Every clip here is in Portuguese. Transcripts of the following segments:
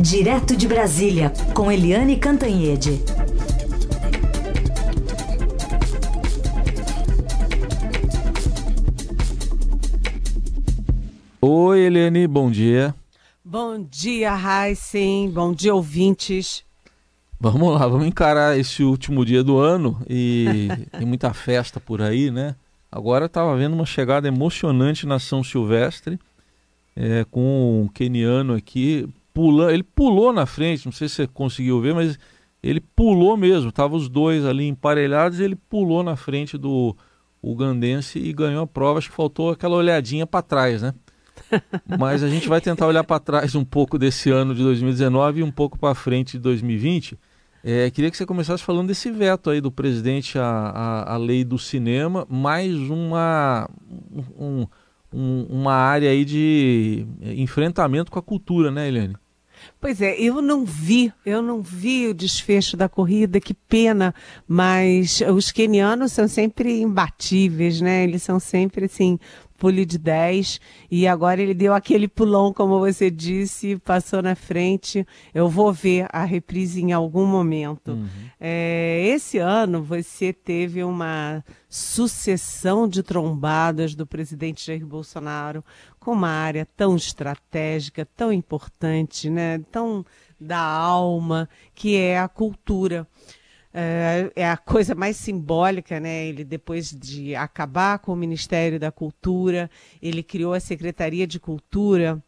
Direto de Brasília, com Eliane Cantanhede. Oi, Eliane, bom dia. Bom dia, Heisen. Bom dia, ouvintes. Vamos lá, vamos encarar esse último dia do ano e tem muita festa por aí, né? Agora estava vendo uma chegada emocionante na São Silvestre, é, com um keniano aqui pulando. Ele pulou na frente, não sei se você conseguiu ver, mas ele pulou mesmo. Tava os dois ali emparelhados e ele pulou na frente do ugandense e ganhou a prova. Acho que faltou aquela olhadinha para trás, né? Mas a gente vai tentar olhar para trás um pouco desse ano de 2019 e um pouco para frente de 2020. É, queria que você começasse falando desse veto aí do presidente à, à, à lei do cinema, mais uma, um, um, uma área aí de enfrentamento com a cultura, né, Eliane? Pois é, eu não vi, eu não vi o desfecho da corrida, que pena, mas os quenianos são sempre imbatíveis, né? Eles são sempre assim, pule de 10 e agora ele deu aquele pulão, como você disse, passou na frente. Eu vou ver a reprise em algum momento. Uhum. É, esse ano você teve uma sucessão de trombadas do presidente Jair Bolsonaro com uma área tão estratégica, tão importante, né? tão da alma, que é a cultura. É, é a coisa mais simbólica, né? Ele, depois de acabar com o Ministério da Cultura, ele criou a Secretaria de Cultura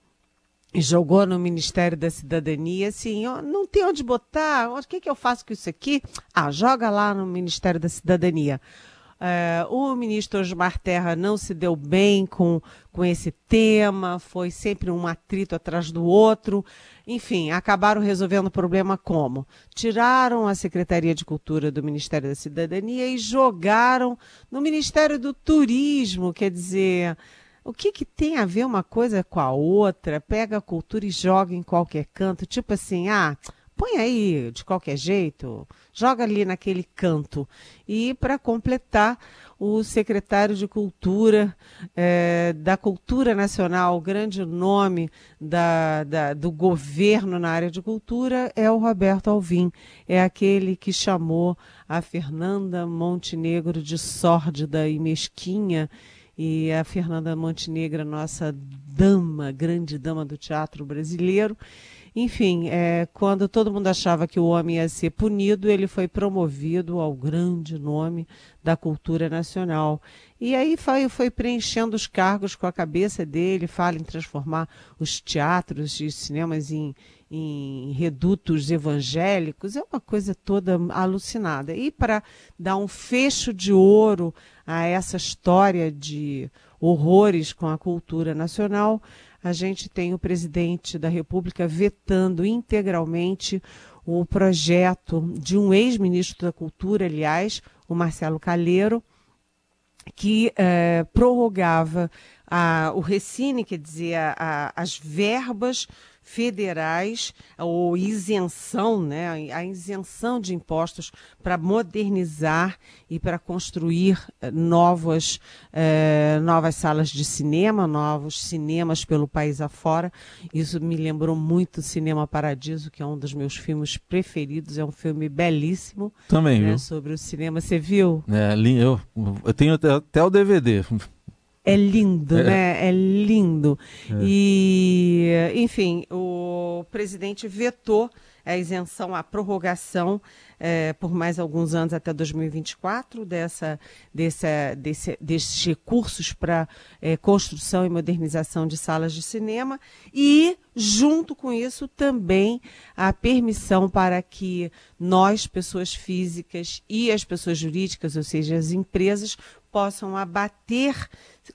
e jogou no Ministério da Cidadania, assim, não tem onde botar, o que, que eu faço com isso aqui? Ah, joga lá no Ministério da Cidadania. Uh, o ministro Osmar Terra não se deu bem com, com esse tema, foi sempre um atrito atrás do outro. Enfim, acabaram resolvendo o problema como? Tiraram a Secretaria de Cultura do Ministério da Cidadania e jogaram no Ministério do Turismo, quer dizer. O que, que tem a ver uma coisa com a outra? Pega a cultura e joga em qualquer canto, tipo assim, ah, põe aí de qualquer jeito, joga ali naquele canto. E para completar, o secretário de Cultura, é, da Cultura Nacional, grande nome da, da, do governo na área de cultura, é o Roberto Alvim. É aquele que chamou a Fernanda Montenegro de sórdida e mesquinha. E a Fernanda Montenegro, nossa dama, grande dama do teatro brasileiro. Enfim, é, quando todo mundo achava que o homem ia ser punido, ele foi promovido ao grande nome da cultura nacional. E aí foi, foi preenchendo os cargos com a cabeça dele, fala em transformar os teatros e cinemas em, em redutos evangélicos, é uma coisa toda alucinada. E para dar um fecho de ouro a essa história de horrores com a cultura nacional, a gente tem o presidente da República vetando integralmente o projeto de um ex-ministro da Cultura, aliás, o Marcelo Calheiro, que eh, prorrogava a, o Recine, quer dizer, a, as verbas federais ou isenção, né, a isenção de impostos para modernizar e para construir eh, novas, eh, novas salas de cinema, novos cinemas pelo país afora. Isso me lembrou muito Cinema Paradiso, que é um dos meus filmes preferidos, é um filme belíssimo. Também, né, viu? Sobre o cinema. Você viu? É, eu, eu tenho até, até o DVD. É lindo, é. né? É lindo. É. E, enfim, o presidente vetou a isenção, a prorrogação é, por mais alguns anos até 2024 dessa, dessa, desse, desses recursos para é, construção e modernização de salas de cinema e, junto com isso, também a permissão para que nós, pessoas físicas e as pessoas jurídicas, ou seja, as empresas, possam abater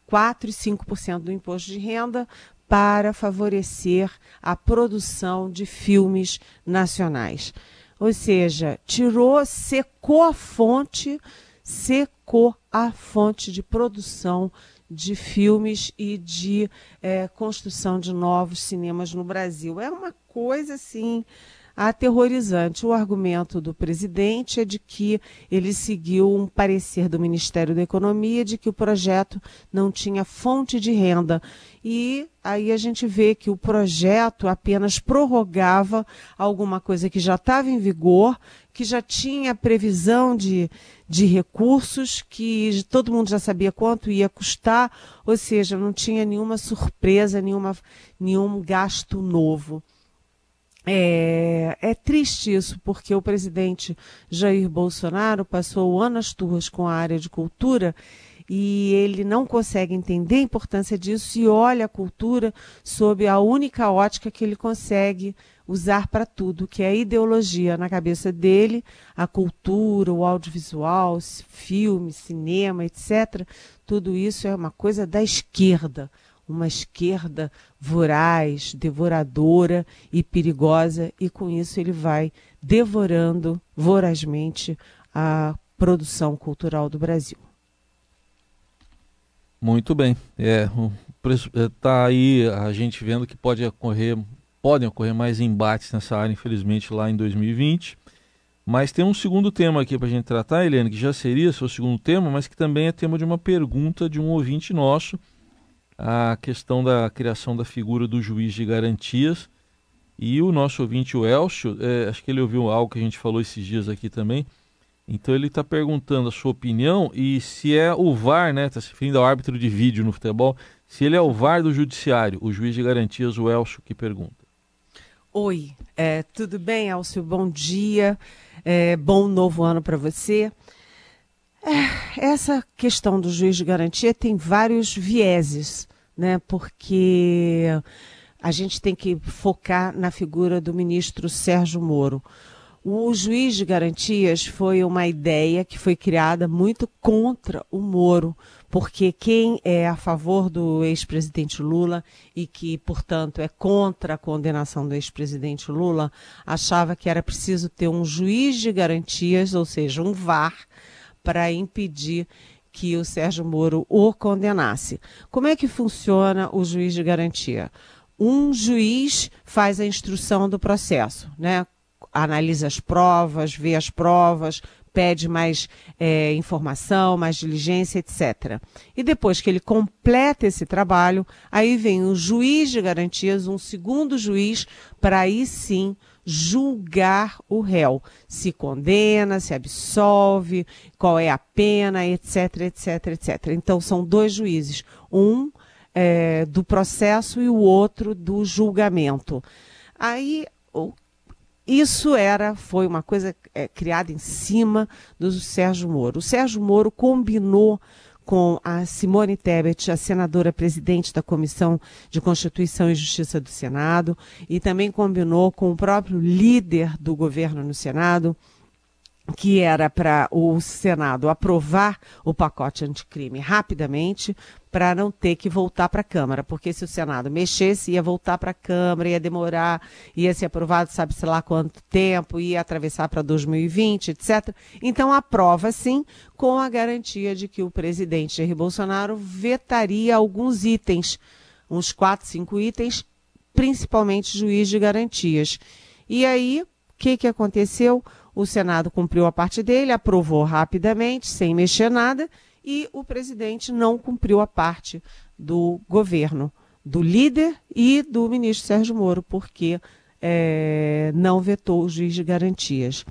4 e 5% do imposto de renda para favorecer a produção de filmes nacionais. Ou seja, tirou, secou a fonte, secou a fonte de produção de filmes e de é, construção de novos cinemas no Brasil. É uma coisa assim aterrorizante. O argumento do presidente é de que ele seguiu um parecer do Ministério da Economia de que o projeto não tinha fonte de renda. E aí a gente vê que o projeto apenas prorrogava alguma coisa que já estava em vigor, que já tinha previsão de, de recursos, que todo mundo já sabia quanto ia custar, ou seja, não tinha nenhuma surpresa, nenhuma, nenhum gasto novo. É, é, triste isso, porque o presidente Jair Bolsonaro passou anos turras com a área de cultura e ele não consegue entender a importância disso e olha a cultura sob a única ótica que ele consegue usar para tudo, que é a ideologia na cabeça dele, a cultura, o audiovisual, filme, cinema, etc. Tudo isso é uma coisa da esquerda uma esquerda voraz, devoradora e perigosa, e com isso ele vai devorando vorazmente a produção cultural do Brasil. Muito bem. É, tá aí a gente vendo que pode ocorrer, podem ocorrer mais embates nessa área, infelizmente, lá em 2020. Mas tem um segundo tema aqui para a gente tratar, Helene, que já seria seu segundo tema, mas que também é tema de uma pergunta de um ouvinte nosso a questão da criação da figura do juiz de garantias. E o nosso ouvinte, o Elcio, é, acho que ele ouviu algo que a gente falou esses dias aqui também. Então ele está perguntando a sua opinião e se é o VAR, né? Está se referindo ao árbitro de vídeo no futebol, se ele é o VAR do judiciário, o juiz de garantias, o Elcio, que pergunta. Oi, é, tudo bem, Elcio? Bom dia, é, bom novo ano para você. É, essa questão do juiz de garantia tem vários vieses, né? Porque a gente tem que focar na figura do ministro Sérgio Moro. O juiz de garantias foi uma ideia que foi criada muito contra o Moro, porque quem é a favor do ex-presidente Lula e que, portanto, é contra a condenação do ex-presidente Lula, achava que era preciso ter um juiz de garantias, ou seja, um VAR, para impedir que o Sérgio Moro o condenasse. Como é que funciona o juiz de garantia? Um juiz faz a instrução do processo, né? analisa as provas, vê as provas, pede mais é, informação, mais diligência, etc. E depois que ele completa esse trabalho, aí vem o juiz de garantias, um segundo juiz, para aí sim julgar o réu, se condena, se absolve, qual é a pena, etc, etc, etc. Então são dois juízes, um é, do processo e o outro do julgamento. Aí isso era, foi uma coisa é, criada em cima do Sérgio Moro. O Sérgio Moro combinou com a Simone Tebet, a senadora presidente da Comissão de Constituição e Justiça do Senado, e também combinou com o próprio líder do governo no Senado, que era para o Senado aprovar o pacote anticrime rapidamente, para não ter que voltar para a Câmara, porque se o Senado mexesse, ia voltar para a Câmara, ia demorar, ia ser aprovado, sabe-se lá quanto tempo, ia atravessar para 2020, etc. Então, aprova sim, com a garantia de que o presidente Jair Bolsonaro vetaria alguns itens, uns quatro, cinco itens, principalmente juiz de garantias. E aí, o que, que aconteceu? O Senado cumpriu a parte dele, aprovou rapidamente, sem mexer nada, e o presidente não cumpriu a parte do governo, do líder e do ministro Sérgio Moro, porque é, não vetou o juiz de garantias.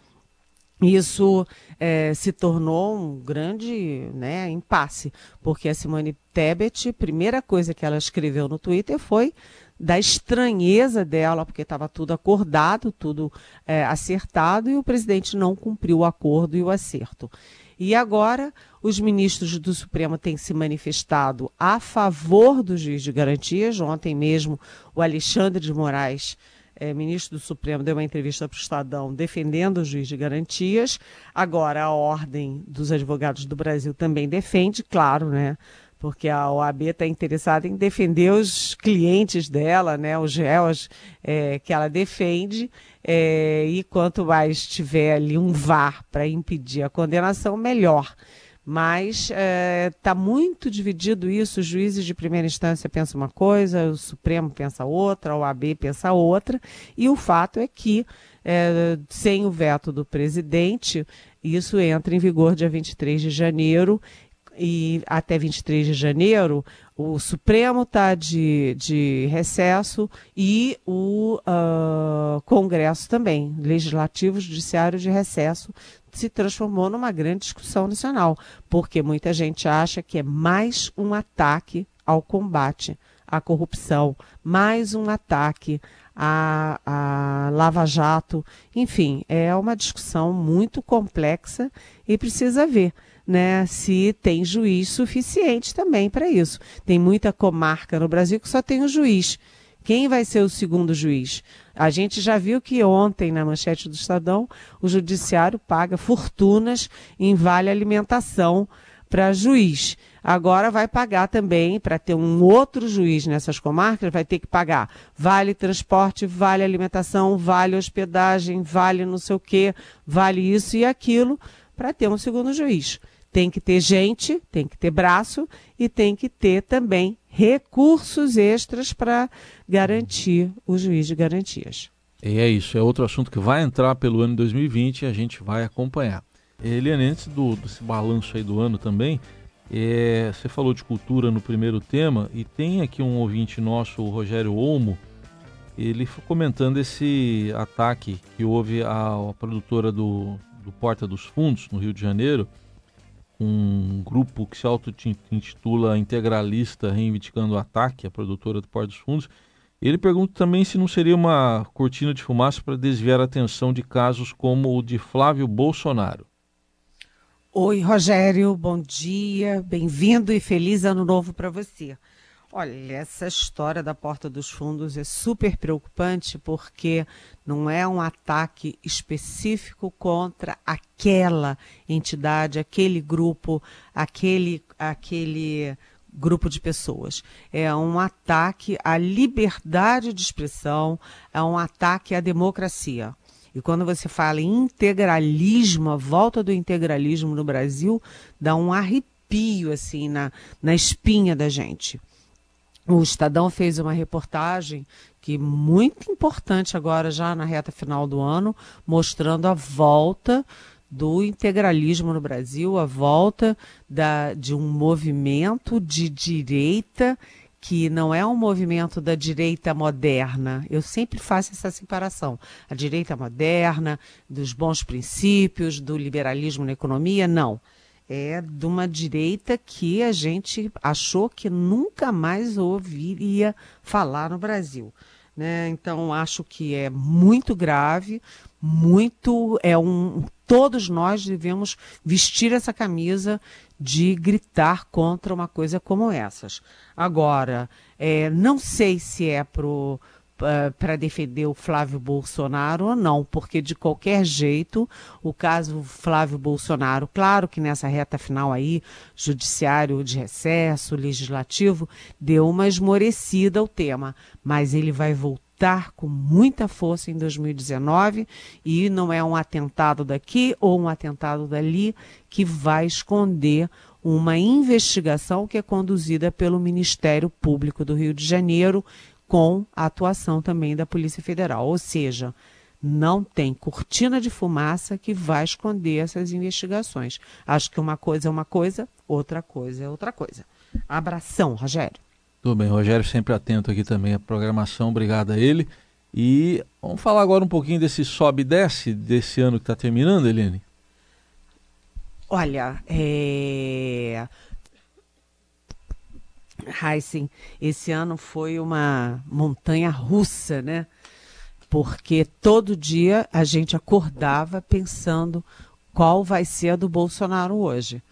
Isso é, se tornou um grande né, impasse, porque a Simone Tebet, primeira coisa que ela escreveu no Twitter foi da estranheza dela, porque estava tudo acordado, tudo é, acertado, e o presidente não cumpriu o acordo e o acerto. E agora, os ministros do Supremo têm se manifestado a favor do juiz de garantias. Ontem mesmo, o Alexandre de Moraes, é, ministro do Supremo, deu uma entrevista para o Estadão defendendo o juiz de garantias. Agora, a Ordem dos Advogados do Brasil também defende, claro, né? Porque a OAB está interessada em defender os clientes dela, né, os réus é, que ela defende, é, e quanto mais tiver ali um VAR para impedir a condenação, melhor. Mas está é, tá muito dividido isso. Os juízes de primeira instância pensam uma coisa, o Supremo pensa outra, o AB pensa outra. E o fato é que, é, sem o veto do presidente, isso entra em vigor dia 23 de janeiro e até 23 de janeiro, o Supremo está de, de recesso e o uh, Congresso também, Legislativo, Judiciário de recesso, se transformou numa grande discussão nacional, porque muita gente acha que é mais um ataque ao combate à corrupção, mais um ataque à, à Lava Jato. Enfim, é uma discussão muito complexa e precisa ver né, se tem juiz suficiente também para isso. Tem muita comarca no Brasil que só tem um juiz. Quem vai ser o segundo juiz? A gente já viu que ontem, na manchete do Estadão, o judiciário paga fortunas em vale alimentação para juiz. Agora vai pagar também, para ter um outro juiz nessas comarcas, vai ter que pagar vale transporte, vale alimentação, vale hospedagem, vale não sei o quê, vale isso e aquilo, para ter um segundo juiz. Tem que ter gente, tem que ter braço e tem que ter também recursos extras para garantir o juiz de garantias. E é isso, é outro assunto que vai entrar pelo ano 2020 e a gente vai acompanhar. Eliane, antes do, desse balanço aí do ano também, é, você falou de cultura no primeiro tema e tem aqui um ouvinte nosso, o Rogério Olmo, ele foi comentando esse ataque que houve à, produtora do, do Porta dos Fundos, no Rio de Janeiro, um grupo que se auto-intitula Integralista Reivindicando o Ataque, a produtora do Porto dos Fundos. Ele pergunta também se não seria uma cortina de fumaça para desviar a atenção de casos como o de Flávio Bolsonaro. Oi, Rogério, bom dia, bem-vindo e feliz ano novo para você. Olha, essa história da porta dos fundos é super preocupante porque não é um ataque específico contra aquela entidade, aquele grupo, aquele, aquele grupo de pessoas. É um ataque à liberdade de expressão, é um ataque à democracia. E quando você fala em integralismo, a volta do integralismo no Brasil dá um arrepio assim na, na espinha da gente. O Estadão fez uma reportagem que muito importante agora já na reta final do ano, mostrando a volta do integralismo no Brasil, a volta da, de um movimento de direita que não é um movimento da direita moderna. Eu sempre faço essa separação. A direita moderna, dos bons princípios, do liberalismo na economia, não é de uma direita que a gente achou que nunca mais ouviria falar no Brasil. Né? Então acho que é muito grave, muito é um todos nós devemos vestir essa camisa de gritar contra uma coisa como essas. Agora, é, não sei se é pro para defender o Flávio Bolsonaro ou não, porque de qualquer jeito, o caso Flávio Bolsonaro, claro que nessa reta final aí, judiciário de recesso, legislativo, deu uma esmorecida ao tema, mas ele vai voltar com muita força em 2019 e não é um atentado daqui ou um atentado dali que vai esconder uma investigação que é conduzida pelo Ministério Público do Rio de Janeiro com a atuação também da Polícia Federal. Ou seja, não tem cortina de fumaça que vai esconder essas investigações. Acho que uma coisa é uma coisa, outra coisa é outra coisa. Abração, Rogério. Tudo bem, Rogério sempre atento aqui também à programação, obrigado a ele. E vamos falar agora um pouquinho desse sobe e desce desse ano que está terminando, Helene? Olha, é... Heisen, esse ano foi uma montanha russa, né? Porque todo dia a gente acordava pensando qual vai ser a do Bolsonaro hoje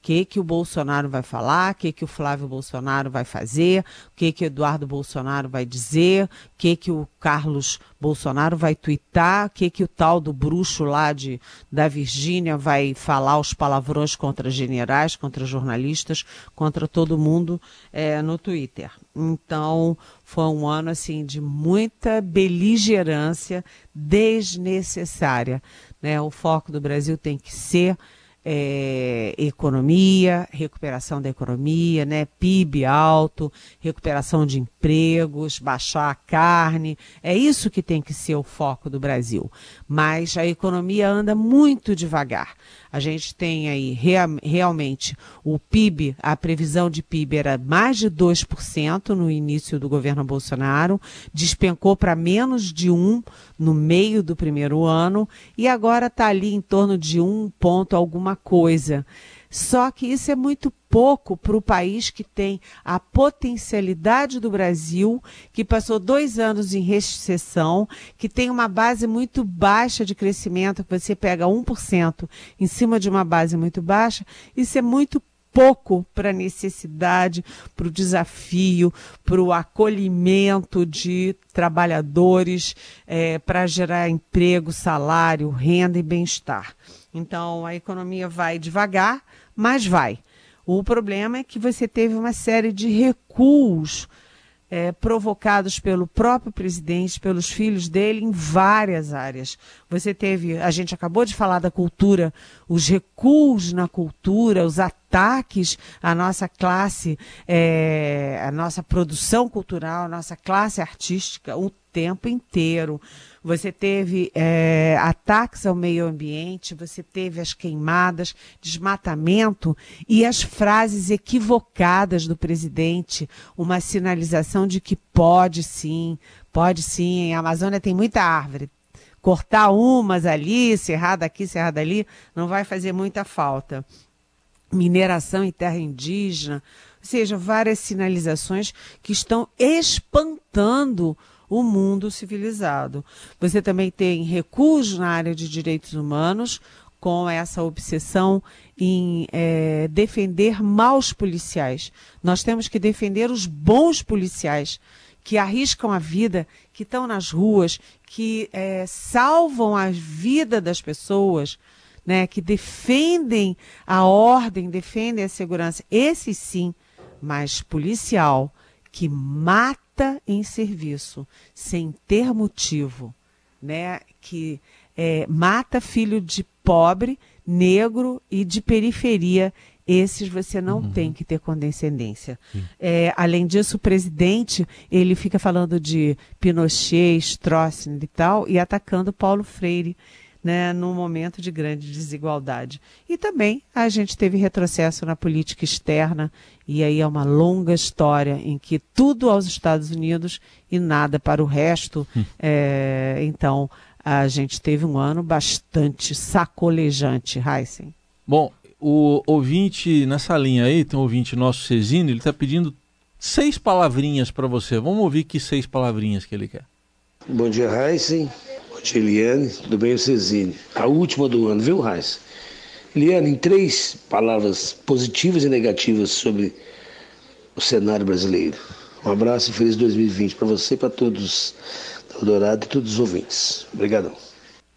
que que o Bolsonaro vai falar, o que que o Flávio Bolsonaro vai fazer, o que que o Eduardo Bolsonaro vai dizer, o que que o Carlos Bolsonaro vai twittar, o que que o tal do bruxo lá de, da Virgínia vai falar os palavrões contra generais, contra jornalistas, contra todo mundo é, no Twitter. Então, foi um ano assim de muita beligerância desnecessária. Né? O foco do Brasil tem que ser é, economia, recuperação da economia, né? PIB alto, recuperação de empregos, baixar a carne. É isso que tem que ser o foco do Brasil. Mas a economia anda muito devagar. A gente tem aí real, realmente o PIB, a previsão de PIB era mais de 2% no início do governo Bolsonaro, despencou para menos de 1 no meio do primeiro ano e agora está ali em torno de 1 ponto alguma coisa. Só que isso é muito pouco para o país que tem a potencialidade do Brasil, que passou dois anos em recessão, que tem uma base muito baixa de crescimento, que você pega 1% em cima de uma base muito baixa, isso é muito pouco para a necessidade, para o desafio, para o acolhimento de trabalhadores, é, para gerar emprego, salário, renda e bem-estar. Então a economia vai devagar, mas vai. O problema é que você teve uma série de recuos é, provocados pelo próprio presidente, pelos filhos dele, em várias áreas. Você teve, a gente acabou de falar da cultura, os recuos na cultura, os ataques à nossa classe, é, à nossa produção cultural, à nossa classe artística, o tempo inteiro. Você teve é, ataques ao meio ambiente, você teve as queimadas, desmatamento e as frases equivocadas do presidente, uma sinalização de que pode sim, pode sim. A Amazônia tem muita árvore. Cortar umas ali, cerrada aqui, cerrada ali, não vai fazer muita falta. Mineração em terra indígena, ou seja, várias sinalizações que estão espantando o mundo civilizado. Você também tem recursos na área de direitos humanos, com essa obsessão em é, defender maus policiais. Nós temos que defender os bons policiais que arriscam a vida, que estão nas ruas, que é, salvam a vida das pessoas, né, que defendem a ordem, defendem a segurança. Esse sim, mas policial que mata em serviço, sem ter motivo, né? Que é, mata filho de pobre, negro e de periferia. Esses você não uhum. tem que ter condescendência. É, além disso, o presidente ele fica falando de Pinochet, Stroessner e tal, e atacando Paulo Freire né, num momento de grande desigualdade. E também a gente teve retrocesso na política externa, e aí é uma longa história em que tudo aos Estados Unidos e nada para o resto. Hum. É, então, a gente teve um ano bastante sacolejante, Heisen. Bom, o ouvinte nessa linha aí, tem um ouvinte nosso, Cezino, ele está pedindo seis palavrinhas para você. Vamos ouvir que seis palavrinhas que ele quer. Bom dia, Heisen. Dia, Eliane. Tudo bem, o Cezine? A última do ano, viu, Raiz? Eliane, em três palavras positivas e negativas sobre o cenário brasileiro. Um abraço e feliz 2020 para você e para todos do Dourado e todos os ouvintes. Obrigadão.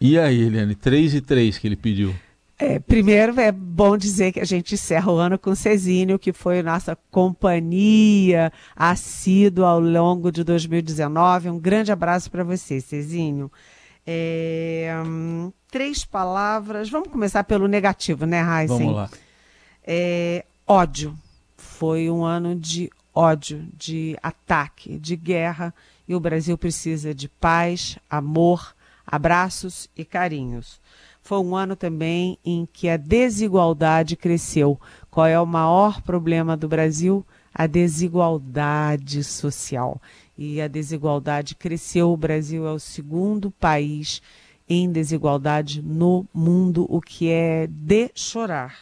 E aí, Eliane, três e três que ele pediu. É, primeiro, é bom dizer que a gente encerra o ano com o Cezinho, que foi nossa companhia assídua ao longo de 2019. Um grande abraço para você, Cezinho. É, hum, três palavras. Vamos começar pelo negativo, né, Heisen? Vamos lá. É, ódio. Foi um ano de ódio, de ataque, de guerra. E o Brasil precisa de paz, amor, abraços e carinhos. Foi um ano também em que a desigualdade cresceu. Qual é o maior problema do Brasil? A desigualdade social e a desigualdade cresceu. O Brasil é o segundo país em desigualdade no mundo, o que é de chorar.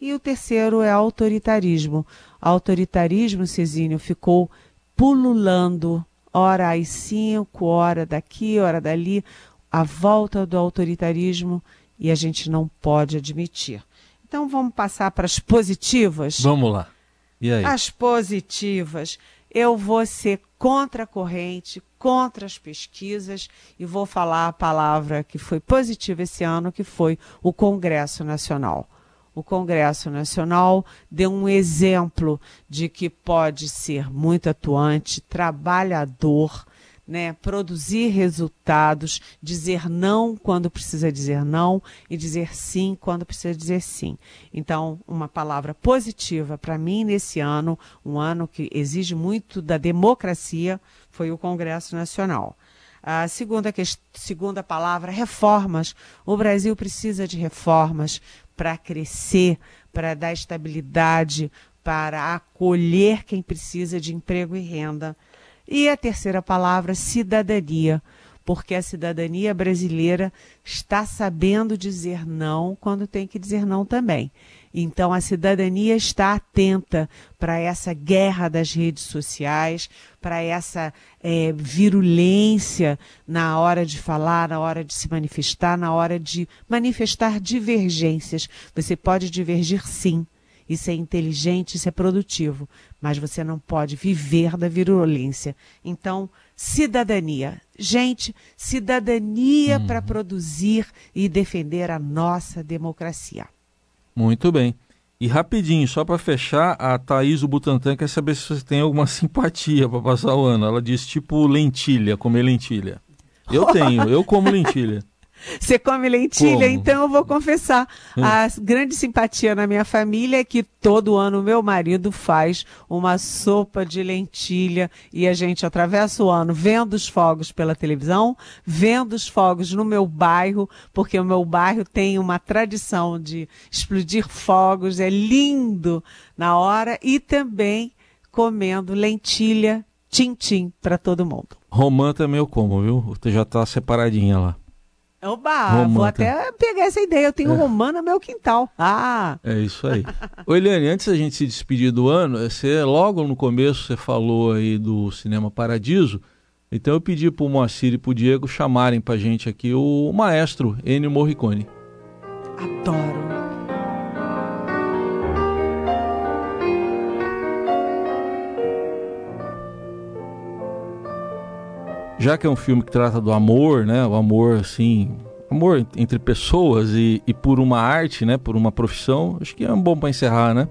E o terceiro é autoritarismo. Autoritarismo, Cezinho, ficou pululando, hora às cinco, hora daqui, hora dali, a volta do autoritarismo e a gente não pode admitir. Então vamos passar para as positivas? Vamos lá. E aí? As positivas eu vou ser contra a corrente, contra as pesquisas e vou falar a palavra que foi positiva esse ano, que foi o Congresso Nacional. O Congresso Nacional deu um exemplo de que pode ser muito atuante, trabalhador, né, produzir resultados, dizer não quando precisa dizer não e dizer sim quando precisa dizer sim. Então, uma palavra positiva para mim nesse ano, um ano que exige muito da democracia, foi o Congresso Nacional. A segunda, segunda palavra, reformas. O Brasil precisa de reformas para crescer, para dar estabilidade, para acolher quem precisa de emprego e renda. E a terceira palavra, cidadania, porque a cidadania brasileira está sabendo dizer não quando tem que dizer não também. Então a cidadania está atenta para essa guerra das redes sociais, para essa é, virulência na hora de falar, na hora de se manifestar, na hora de manifestar divergências. Você pode divergir sim isso é inteligente, isso é produtivo, mas você não pode viver da virulência. Então, cidadania. Gente, cidadania uhum. para produzir e defender a nossa democracia. Muito bem. E rapidinho, só para fechar, a Thaís do Butantan quer saber se você tem alguma simpatia para passar o ano. Ela diz tipo lentilha, comer lentilha. Eu tenho, eu como lentilha. Você come lentilha? Como? Então eu vou confessar. Hum. A grande simpatia na minha família é que todo ano meu marido faz uma sopa de lentilha e a gente atravessa o ano vendo os fogos pela televisão, vendo os fogos no meu bairro, porque o meu bairro tem uma tradição de explodir fogos, é lindo na hora, e também comendo lentilha, tim-tim para todo mundo. Romã também eu como, viu? Você já está separadinha lá. Oba, Romã, vou até pegar essa ideia. Eu tenho é. romã no meu quintal. Ah! É isso aí. Ô Eliane, antes da gente se despedir do ano, você logo no começo você falou aí do Cinema Paradiso. Então eu pedi pro Moacir e pro Diego chamarem pra gente aqui o maestro Ennio Morricone. Adoro. Já que é um filme que trata do amor, né? O amor, assim, amor entre pessoas e, e por uma arte, né? Por uma profissão, acho que é um bom para encerrar, né?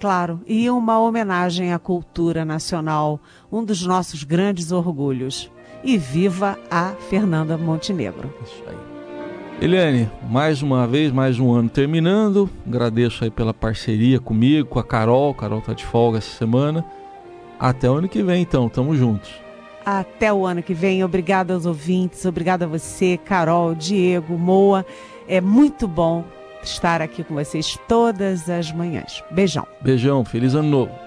Claro, e uma homenagem à cultura nacional, um dos nossos grandes orgulhos. E viva a Fernanda Montenegro. Isso aí. Eliane, mais uma vez, mais um ano terminando. Agradeço aí pela parceria comigo, com a Carol. Carol tá de folga essa semana. Até o ano que vem, então. Tamo juntos. Até o ano que vem. Obrigada aos ouvintes, obrigada a você, Carol, Diego, Moa. É muito bom estar aqui com vocês todas as manhãs. Beijão. Beijão, feliz ano novo.